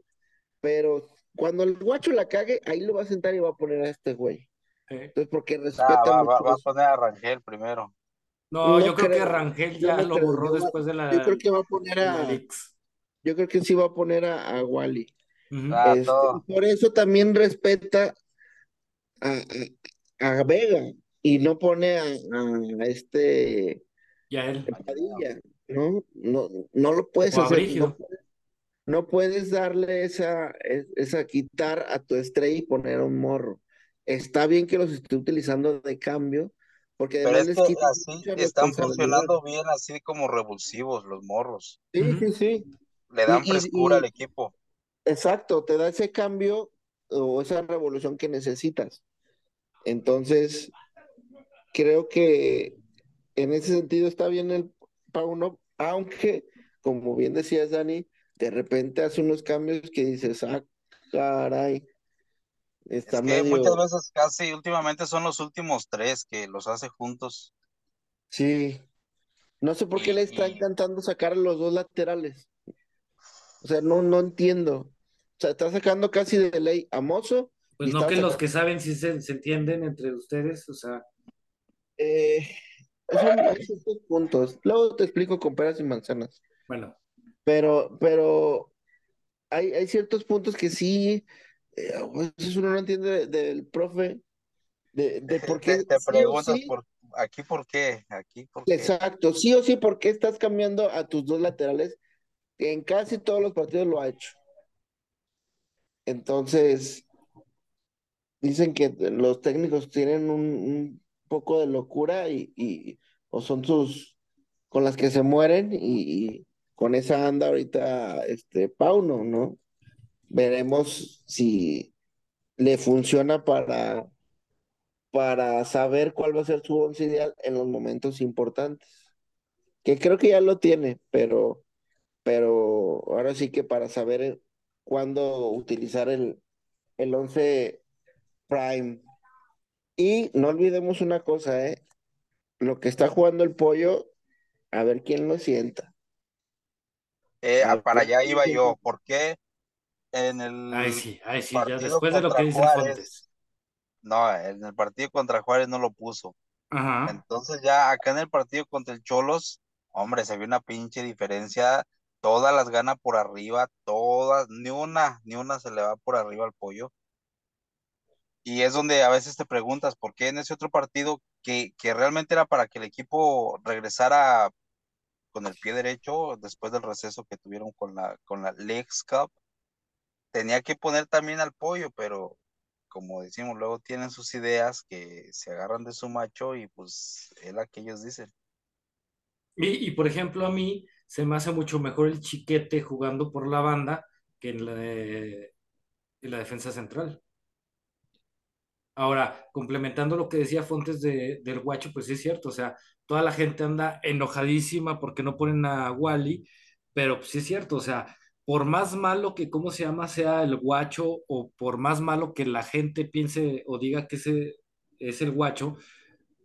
pero cuando el guacho la cague, ahí lo va a sentar y va a poner a este güey. Entonces, porque Ah, respeta va, va, mucho va a poner a Rangel primero. No, No yo creo que creo, Rangel yo ya no lo creo, borró yo, después de la, yo creo que va a poner a, yo creo que sí va a poner a, a Wally. Ah, Este, por eso también respeta a, a, a Vega y no pone a, a este Y a él. Padilla, ¿no? No, no lo puedes O hacer, no puedes, no puedes darle esa, es- esa, quitar a tu estrella y poner un morro. Está bien que los esté utilizando de cambio, porque Pero es que así están funcionando bien, así como revulsivos los morros. Sí, sí, sí. Le dan y, frescura al equipo. exacto, te da ese cambio o esa revolución que necesitas. Entonces, creo que en ese sentido está bien el Pauno, aunque, como bien decías, Dani, de repente hace unos cambios que dices, ah, caray, está Es que muchas veces casi últimamente son los últimos tres que los hace juntos. sí, no sé por qué Y, le está encantando sacar a los dos laterales, o sea, no, no entiendo, o sea, está sacando casi de ley a Mozo Pues no que los que saben si se, se entienden entre ustedes, o sea, eh, son ciertos puntos, luego te explico con peras y manzanas, bueno, pero, pero hay, hay ciertos puntos que sí, eh, pues, eso uno no entiende de- del profe, de, de por qué te, te preguntas sí, por aquí por qué, aquí por qué. exacto, sí o sí, por qué estás cambiando a tus dos laterales, que en casi todos los partidos lo ha hecho. Entonces, dicen que los técnicos tienen un, un poco de locura y, o son sus, con las que se mueren y, y con esa anda ahorita este Pauno, ¿no? Veremos si le funciona para, para saber cuál va a ser su once ideal en los momentos importantes. Que creo que ya lo tiene, pero, pero ahora sí que para saber cuándo utilizar el, el once prime. Y no olvidemos una cosa, ¿eh? Lo que está jugando el pollo, a ver quién lo sienta. Eh, ah, para allá iba yo, porque en ay el sí, ay sí, ya después de lo que dice Fontes. no, en el partido contra Juárez no lo puso. Ajá. Entonces ya acá en el partido contra el Cholos, hombre, se vio una pinche diferencia. Todas las gana por arriba, todas, ni una, ni una se le va por arriba al pollo. Y es donde a veces te preguntas por qué en ese otro partido que, que realmente era para que el equipo regresara con el pie derecho después del receso que tuvieron con la, con la Leagues Cup, tenía que poner también al pollo, pero como decimos, luego tienen sus ideas que se agarran de su macho y pues es la que ellos dicen. Y, y, por ejemplo, a mí se me hace mucho mejor el chiquete jugando por la banda que en la, en la defensa central. Ahora, complementando lo que decía Fontes de, del Guacho, pues sí es cierto, o sea, toda la gente anda enojadísima porque no ponen a Wally, pero pues sí es cierto, o sea, por más malo que, ¿cómo se llama?, sea el Guacho, o por más malo que la gente piense o diga que ese es el Guacho,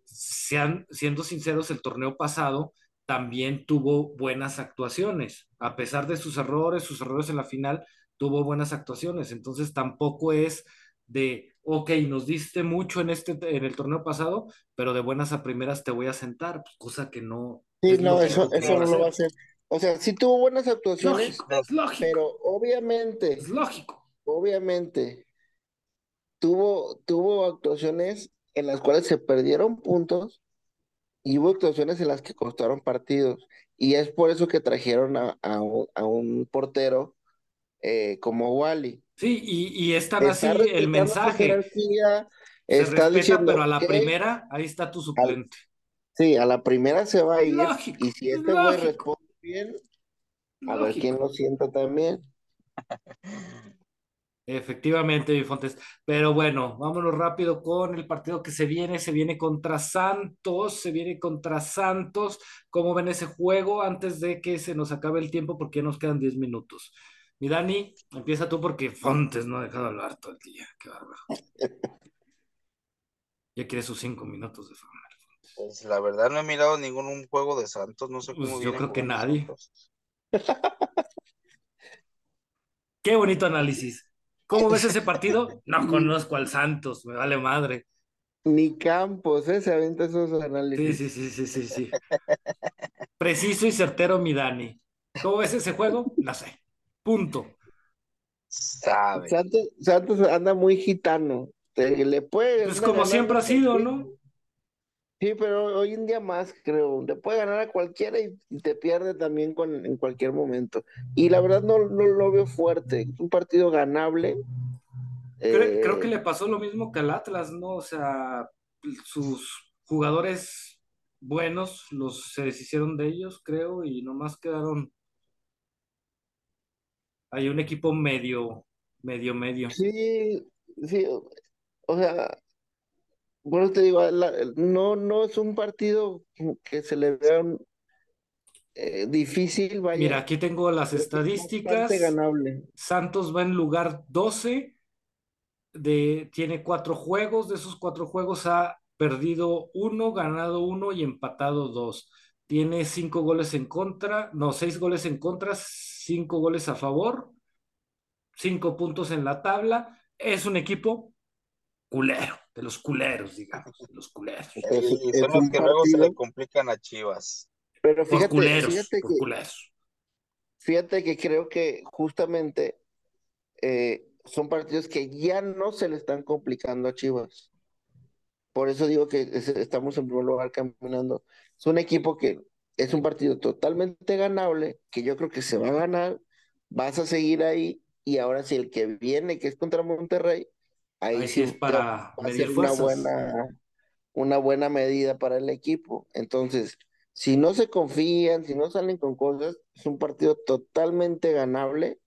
sean, siendo sinceros, el torneo pasado también tuvo buenas actuaciones, a pesar de sus errores, sus errores en la final, tuvo buenas actuaciones, entonces tampoco es de, ok, nos diste mucho en, este, en el torneo pasado, pero de buenas a primeras te voy a sentar, pues, cosa que no. Sí, no, eso, eso no lo va a hacer. O sea, sí tuvo buenas actuaciones, lógico, es lógico. pero obviamente, es lógico. Obviamente, tuvo, tuvo actuaciones en las cuales se perdieron puntos y hubo actuaciones en las que costaron partidos. Y es por eso que trajeron a, a un portero eh, como Wally. Sí, y, y es tan así el mensaje. Se está respeta, diciendo pero a la primera, ahí está tu suplente. Sí, a la primera se va a ir. Lógico, y si este güey responde bien, a ver quién lo sienta también. Efectivamente, Bifontes. Pero bueno, vámonos rápido con el partido que se viene. Se viene contra Santos, se viene contra Santos. ¿Cómo ven ese juego antes de que se nos acabe el tiempo? Porque ya nos quedan 10 minutos. Mi Dani, empieza tú porque Fontes no ha dejado de hablar todo el día. Qué bárbaro. Ya quiere sus 5 minutos de fama. Pues la verdad no he mirado ningún un juego de Santos, no sé Pues cómo yo viene creo que nadie. Qué bonito análisis. ¿Cómo ves ese partido? No conozco al Santos, me vale madre. Ni Campos, ¿eh? Se aventa esos Sí, análisis. sí, sí, sí, sí, sí. Preciso y certero, mi Dani. ¿Cómo ves ese juego? No sé. Punto. Sabe. Santos, Santos anda muy gitano. Te- le puede Pues como siempre ha sido. ¿no? Sí, pero hoy en día más, creo. Le puede ganar a cualquiera y, te pierde también con, en cualquier momento. Y la verdad no, no lo veo fuerte. Es un partido ganable. Creo, Eh, creo que le pasó lo mismo que al Atlas, ¿no? O sea, sus jugadores buenos los se deshicieron de ellos, creo, y nomás quedaron. Hay un equipo medio, medio, medio. Sí, sí, o sea, bueno, te digo, la- no, no es un partido que se le vea un- eh, difícil, vaya. Mira, aquí tengo las estadísticas. ganable. Santos va en lugar 12, de, tiene cuatro juegos, de esos cuatro juegos ha perdido uno, ganado uno y empatado dos. Tiene cinco goles en contra, no, seis goles en contra, cinco goles a favor, cinco puntos en la tabla. Es un equipo culero, de los culeros, digamos, de los culeros. Sí, son los que luego se le complican a Chivas. Pero Por fíjate, culeros, fíjate por que, culeros. fíjate que creo que justamente eh, son partidos que ya no se le están complicando a Chivas. Por eso digo que es- estamos en primer lugar caminando. Es un equipo que es un partido totalmente ganable, que yo creo que se va a ganar, vas a seguir ahí, y ahora si el que viene, que es contra Monterrey, ahí, Ahí sí es para va a medir ser una buena, una buena medida para el equipo. Entonces, si no se confían, si no salen con cosas, es un partido totalmente ganable.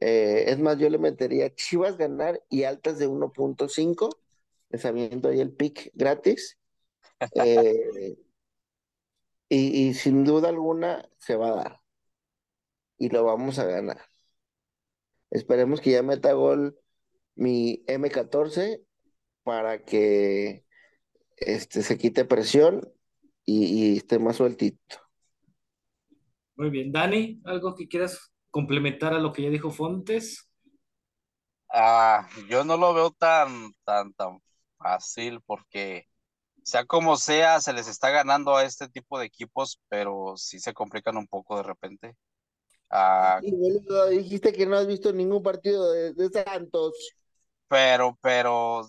Eh, es más, yo le metería Chivas ganar y altas de 1.5. Les aviento ahí el pick gratis. Eh, y, y sin duda alguna se va a dar. Y lo vamos a ganar. Esperemos que ya meta gol mi M14 para que este, se quite presión y, y esté más sueltito. Muy bien. Dani, ¿algo que quieras complementar a lo que ya dijo Fontes? Ah, yo no lo veo tan, tan, tan fácil porque sea como sea, se les está ganando a este tipo de equipos, pero sí se complican un poco de repente. Ah, boludo, dijiste que no has visto ningún partido de, de Santos. pero, pero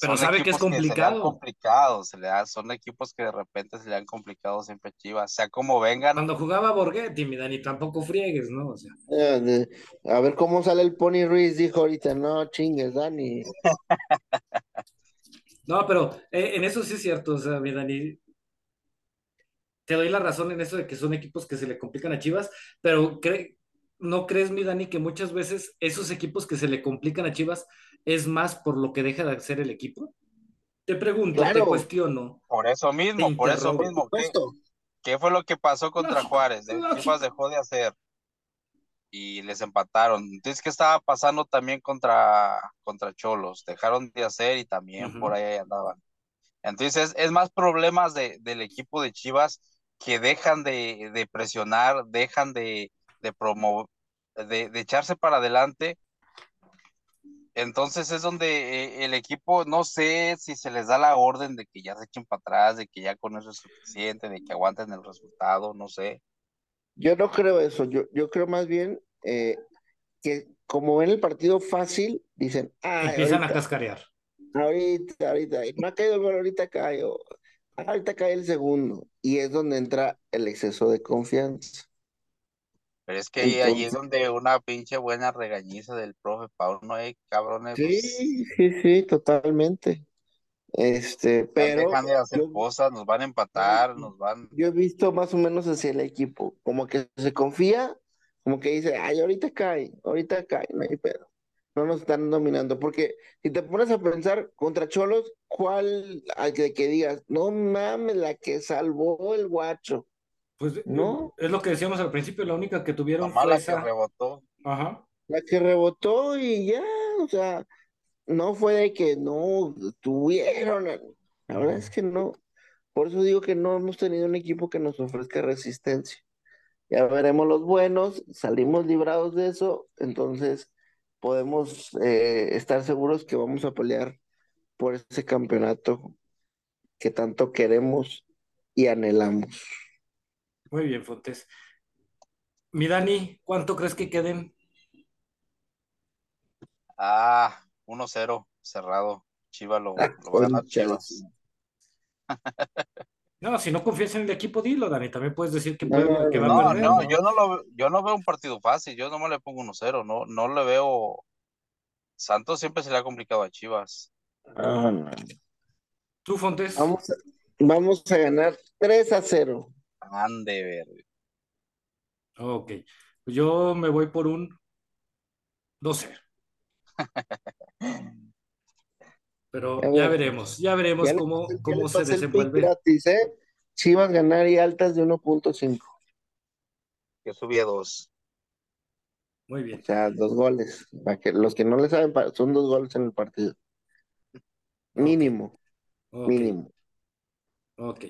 pero sabe que es complicado. complicado, se le da, son equipos que de repente se le han complicado siempre Chivas, sea como vengan. Cuando jugaba Borghetti, mi Dani, tampoco friegues, ¿no? O sea. Eh, a ver cómo sale el Pony Ruiz, dijo ahorita, no chingues, Dani. no, pero eh, en eso sí es cierto, o sea, mi Dani, te doy la razón en eso de que son equipos que se le complican a Chivas, pero ¿no crees, mi Dani, que muchas veces esos equipos que se le complican a Chivas es más por lo que deja de hacer el equipo? Te pregunto, te cuestiono. Por eso mismo, por eso mismo. ¿Qué, fue lo que pasó contra Juárez? Chivas dejó de hacer y les empataron. Entonces, ¿qué estaba pasando también contra, contra Cholos? Dejaron de hacer y también por ahí andaban. Entonces, es, más problemas de, del equipo de Chivas que dejan de, de presionar, dejan de, de promover, de, de, echarse para adelante entonces es donde eh, el equipo, no sé si se les da la orden de que ya se echen para atrás, de que ya con eso es suficiente, de que aguanten el resultado, no sé. Yo no creo eso, yo, yo creo más bien eh, que como ven el partido fácil, dicen, ah, empiezan a cascarear. Ahorita, ahorita, no ha caído el gol, ahorita cae, ahorita cae el segundo, y es donde entra el exceso de confianza. Pero es que ahí es donde una pinche buena regañiza del profe Paulo, ¿no hay cabrones? Sí, sí, sí, totalmente. Este, pero. De hacer cosas, nos van a empatar, nos van. Yo he visto más o menos hacia el equipo, como que se confía, como que dice, ay, ahorita cae, ahorita cae, no hay pedo. No nos están dominando, porque si te pones a pensar contra Cholos, ¿cuál al que, que digas, no mames, la que salvó el guacho? Pues no. Es lo que decíamos al principio, la única que tuvieron fue la esa. que rebotó. Ajá. La que rebotó y ya, o sea, no fue de que no tuvieron. La verdad es que no. Por eso digo que no hemos tenido un equipo que nos ofrezca resistencia. Ya veremos los buenos, salimos librados de eso, entonces podemos eh, estar seguros que vamos a pelear por ese campeonato que tanto queremos y anhelamos. Muy bien, Fontes. Mi Dani, ¿cuánto crees que queden? Ah, 1-0, cerrado. Chiva lo, lo va a ganar Chivas. No, si no confías en el equipo, dilo, Dani. También puedes decir que, puede, no, que va a perder. No, yo no, lo, yo no veo un partido fácil. Yo no me le pongo 1-0. No, no le veo. Santos siempre se le ha complicado a Chivas. Ah, no. ¿Tú, Fontes? Vamos a, vamos a ganar 3 a 0. Ande verde. Ok. Pues yo me voy por un 12. Pero ya veremos, ya veremos cómo, cómo se desenvuelve. Gratis, ¿eh? Chivas ganar y altas de 1.5. Yo subí a 2. Muy bien. O sea, dos goles. Para que, los que no le saben, son dos goles en el partido. Mínimo. Mínimo. Ok.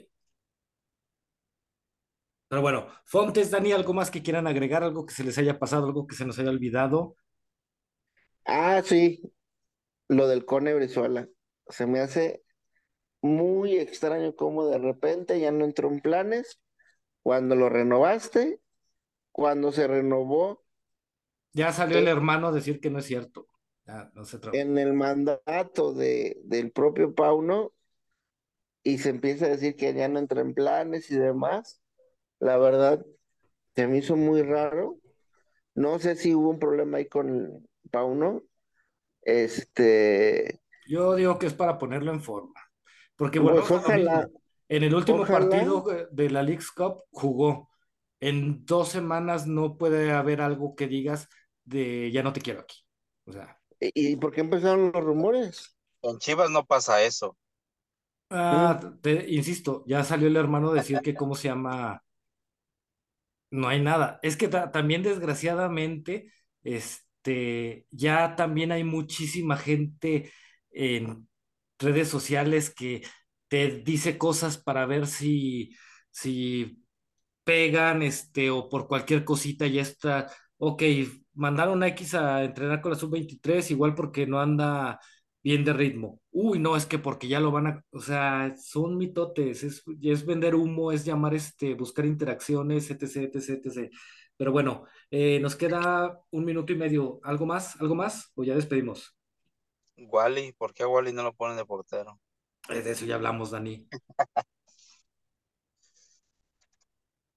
Pero bueno, Fontes, Dani, ¿algo más que quieran agregar? ¿Algo que se les haya pasado? ¿Algo que se nos haya olvidado? Ah, sí, lo del Cone Brizuela. Se me hace muy extraño cómo de repente ya no entró en planes. Cuando lo renovaste, cuando se renovó. Ya salió el hermano a decir que no es cierto. Ya, no se en el mandato de, del propio Pauno, y se empieza a decir que ya no entra en planes y demás la verdad, se me hizo muy raro. No sé si hubo un problema ahí con Pauno. Este. Yo digo que es para ponerlo en forma. Porque bueno, pues en el último partido de la League's Cup jugó. En dos semanas no puede haber algo que digas de ya no te quiero aquí. O sea. ¿Y por qué empezaron los rumores? En Chivas no pasa eso. Ah, te, insisto, ya salió el hermano a decir que cómo se llama no hay nada. Es que también desgraciadamente, este, ya también hay muchísima gente en redes sociales que te dice cosas para ver si, si pegan, este, o por cualquier cosita ya está, ok, mandaron a X a entrenar con la sub-23, igual porque no anda bien de ritmo. Uy, no, es que porque ya lo van a, o sea, son mitotes, es, es vender humo, es llamar, este, buscar interacciones, etc, etc, etc. Pero bueno, eh, nos queda un minuto y medio. ¿Algo más? ¿Algo más? ¿O ya despedimos? Wally, ¿por qué a Wally no lo ponen de portero? Eh, de eso ya hablamos, Dani.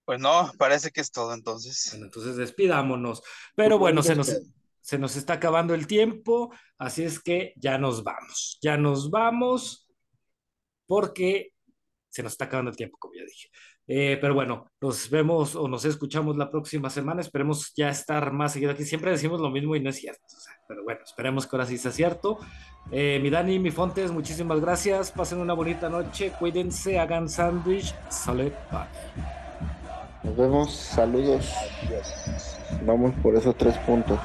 Pues no, parece que es todo entonces. Bueno, entonces despidámonos. Pero bueno, se nos, se nos está acabando el tiempo, así es que ya nos vamos. Ya nos vamos porque se nos está acabando el tiempo, como ya dije. Eh, pero bueno, nos vemos o nos escuchamos la próxima semana. Esperemos ya estar más seguido aquí. Siempre decimos lo mismo y no es cierto. Pero bueno, esperemos que ahora sí sea cierto. Eh, mi Dani, mi Fontes, muchísimas gracias. Pasen una bonita noche. Cuídense, hagan sándwich. Salud. Nos vemos, saludos. Vamos por esos tres puntos.